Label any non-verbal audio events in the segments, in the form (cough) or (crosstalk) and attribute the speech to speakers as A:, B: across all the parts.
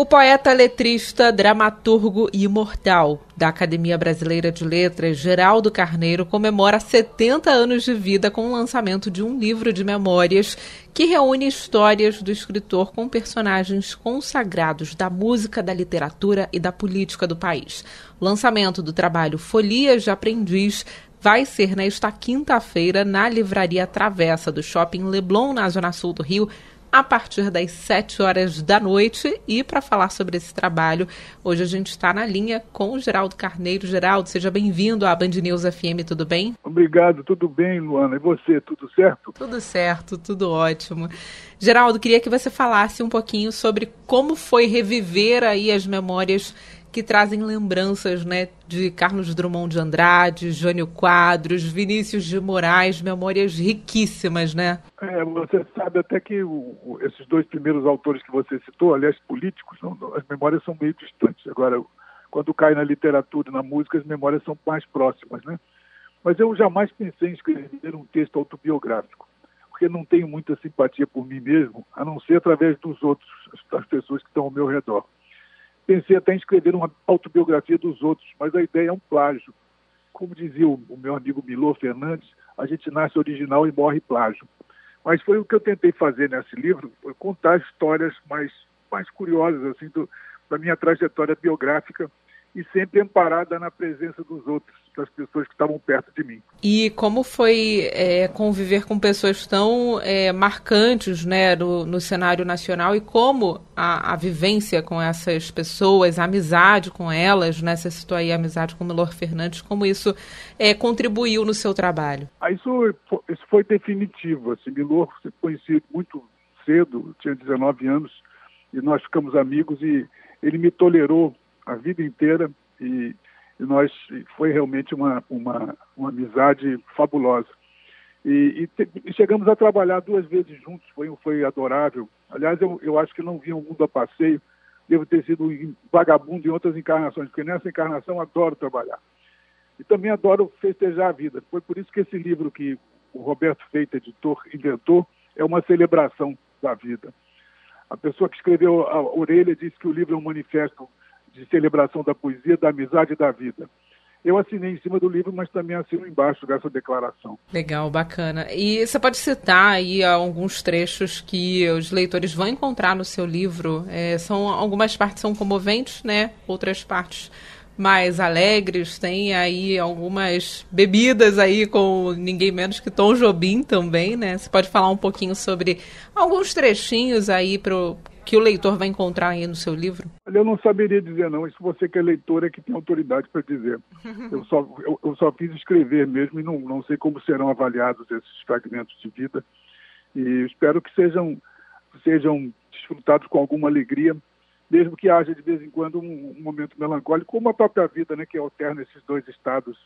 A: O poeta, letrista, dramaturgo e imortal da Academia Brasileira de Letras, Geraldo Carneiro, comemora 70 anos de vida com o lançamento de um livro de memórias que reúne histórias do escritor com personagens consagrados da música, da literatura e da política do país. O lançamento do trabalho Folias de Aprendiz vai ser nesta quinta-feira na Livraria Travessa do Shopping Leblon, na Zona Sul do Rio, a partir das 7 horas da noite. E para falar sobre esse trabalho, hoje a gente está na linha com o Geraldo Carneiro. Geraldo, seja bem-vindo à Band News FM, tudo bem?
B: Obrigado, tudo bem, Luana. E você, tudo certo?
A: Tudo certo, tudo ótimo. Geraldo, queria que você falasse um pouquinho sobre como foi reviver aí as memórias que trazem lembranças né, de Carlos Drummond de Andrade, Jânio Quadros, Vinícius de Moraes, memórias riquíssimas, né?
B: É, você sabe até que o, esses dois primeiros autores que você citou, aliás, políticos, não, as memórias são meio distantes. Agora, quando cai na literatura e na música, as memórias são mais próximas, né? Mas eu jamais pensei em escrever um texto autobiográfico, porque não tenho muita simpatia por mim mesmo, a não ser através dos outros, das pessoas que estão ao meu redor. Pensei até em escrever uma autobiografia dos outros, mas a ideia é um plágio. Como dizia o, meu amigo Milô Fernandes, a gente nasce original e morre plágio. Mas foi o que eu tentei fazer nesse livro, contar histórias mais, mais curiosas assim do, da minha trajetória biográfica e sempre amparada na presença dos outros, das pessoas que estavam perto de mim.
A: E como foi é, conviver com pessoas tão é, marcantes né, no, no, cenário nacional e como a, a, vivência com essas pessoas, a amizade com elas, né, você citou aí a amizade com o Milor Fernandes, como isso é, contribuiu no seu trabalho?
B: Ah, isso, isso foi definitivo. Assim, Milor se conheci muito cedo, tinha 19 anos, e nós ficamos amigos e ele me tolerou a vida inteira e, e nós foi realmente uma, uma, uma amizade fabulosa. E, e, te, e, chegamos a trabalhar duas vezes juntos, foi, foi adorável. Aliás, eu, eu acho que não vi o mundo a passeio, devo ter sido vagabundo em outras encarnações, porque nessa encarnação adoro trabalhar. E também adoro festejar a vida. Foi por isso que esse livro que o Roberto Feita, editor, inventou, é uma celebração da vida. A pessoa que escreveu a Orelha disse que o livro é um manifesto de celebração da poesia, da amizade e da vida. Eu assinei em cima do livro, mas também assino embaixo dessa declaração.
A: Legal, bacana. E você pode citar aí alguns trechos que os leitores vão encontrar no seu livro? É, são algumas partes são comoventes, né? Outras partes mais alegres. Tem aí algumas bebidas aí com ninguém menos que Tom Jobim também, né? Você pode falar um pouquinho sobre alguns trechinhos aí para que o leitor vai encontrar aí no seu livro?
B: Eu não saberia dizer não, isso você que é leitor é que tem autoridade para dizer. (laughs) Eu só, eu, eu, só fiz escrever mesmo e não, não sei como serão avaliados esses fragmentos de vida. E espero que sejam, sejam desfrutados com alguma alegria, mesmo que haja de vez em quando um, um momento melancólico, como a própria vida, né, que alterna esses dois estados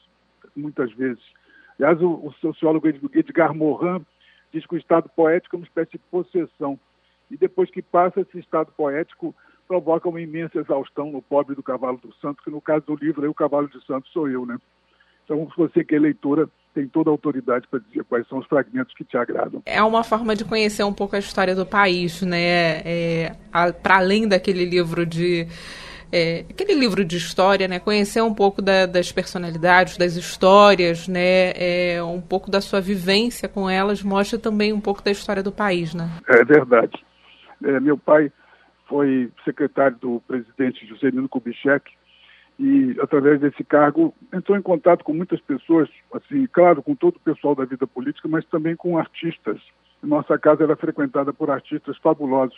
B: muitas vezes. Aliás, o, o sociólogo Edgar Morin diz que o estado poético é uma espécie de possessão e depois que passa esse estado poético, provoca uma imensa exaustão no pobre do cavalo do santo, que no caso do livro, aí, o cavalo de santo sou eu, né? Então, você que é leitora, tem toda a autoridade para dizer quais são os fragmentos que te agradam.
A: É uma forma de conhecer um pouco a história do país, né? É, para além daquele livro de é, aquele livro de história, né? Conhecer um pouco da, das personalidades, das histórias, né? É, um pouco da sua vivência com elas mostra também um pouco da história do país, né?
B: É verdade. É, meu pai foi secretário do presidente Juscelino Kubitschek e, através desse cargo, entrou em contato com muitas pessoas, assim, claro, com todo o pessoal da vida política, mas também com artistas. Nossa casa era frequentada por artistas fabulosos.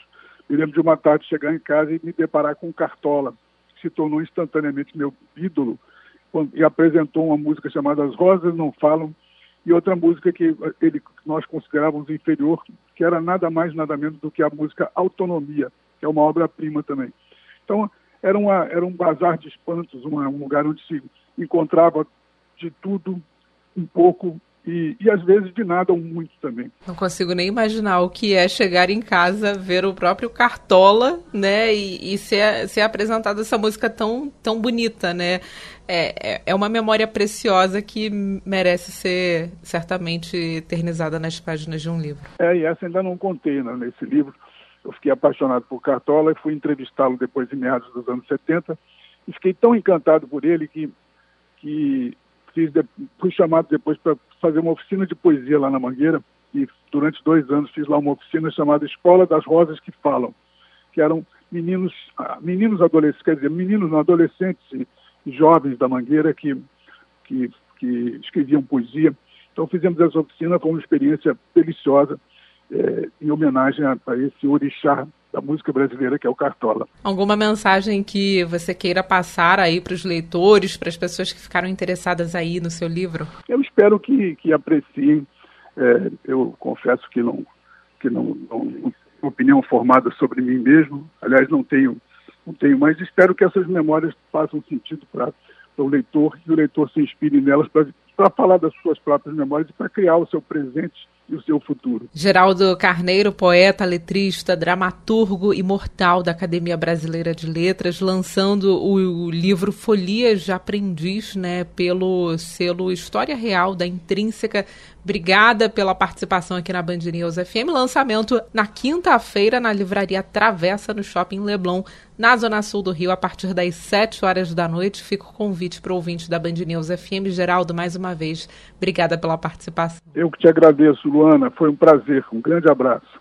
B: Me lembro de uma tarde chegar em casa e me deparar com o Cartola, que se tornou instantaneamente meu ídolo, e apresentou uma música chamada As Rosas Não Falam, e outra música que ele, nós considerávamos inferior, que era nada mais, nada menos do que a música Autonomia, que é uma obra-prima também. Então, era, uma, era um bazar de espantos, uma, um lugar onde se encontrava de tudo um pouco e, e às vezes de nada ou muito também.
A: Não consigo nem imaginar o que é chegar em casa, ver o próprio Cartola, né, e, e ser, ser apresentada essa música tão, tão bonita, né? É, é, é uma memória preciosa que merece ser certamente eternizada nas páginas de um livro.
B: É, e essa ainda não contei né, nesse livro. eu fiquei apaixonado por Cartola e fui entrevistá-lo depois em meados dos anos 70 e fiquei tão encantado por ele que, que fiz, fui chamado depois para fazer uma oficina de poesia lá na Mangueira e durante dois anos fiz lá uma oficina chamada Escola das Rosas que Falam, que eram meninos, ah, meninos adolescentes, quer dizer, meninos adolescentes e jovens da Mangueira que, que, que escreviam poesia. Então fizemos essa oficina, foi uma experiência deliciosa é, em homenagem a, a, esse orixá da música brasileira que é o Cartola.
A: Alguma mensagem que você queira passar aí para os leitores, para as pessoas que ficaram interessadas aí no seu livro?
B: Eu espero que, que apreciem. É, eu confesso que não que não, não opinião formada sobre mim mesmo. Aliás, não tenho não tenho, mas espero que essas memórias façam sentido para o leitor, que o leitor se inspire nelas para falar das suas próprias memórias e para criar o seu presente e o seu futuro.
A: Geraldo Carneiro, poeta, letrista, dramaturgo imortal da Academia Brasileira de Letras, lançando o livro Folias de Aprendiz, né, pelo selo História Real da Intrínseca. Obrigada pela participação aqui na Band News FM. Lançamento na quinta-feira na livraria Travessa, no Shopping Leblon, na Zona Sul do Rio, a partir das 7 horas da noite. Fica o convite para o ouvinte da Band News FM. Geraldo, mais uma vez, obrigada pela participação.
B: Eu que te agradeço, Luana. Foi um prazer. Um grande abraço.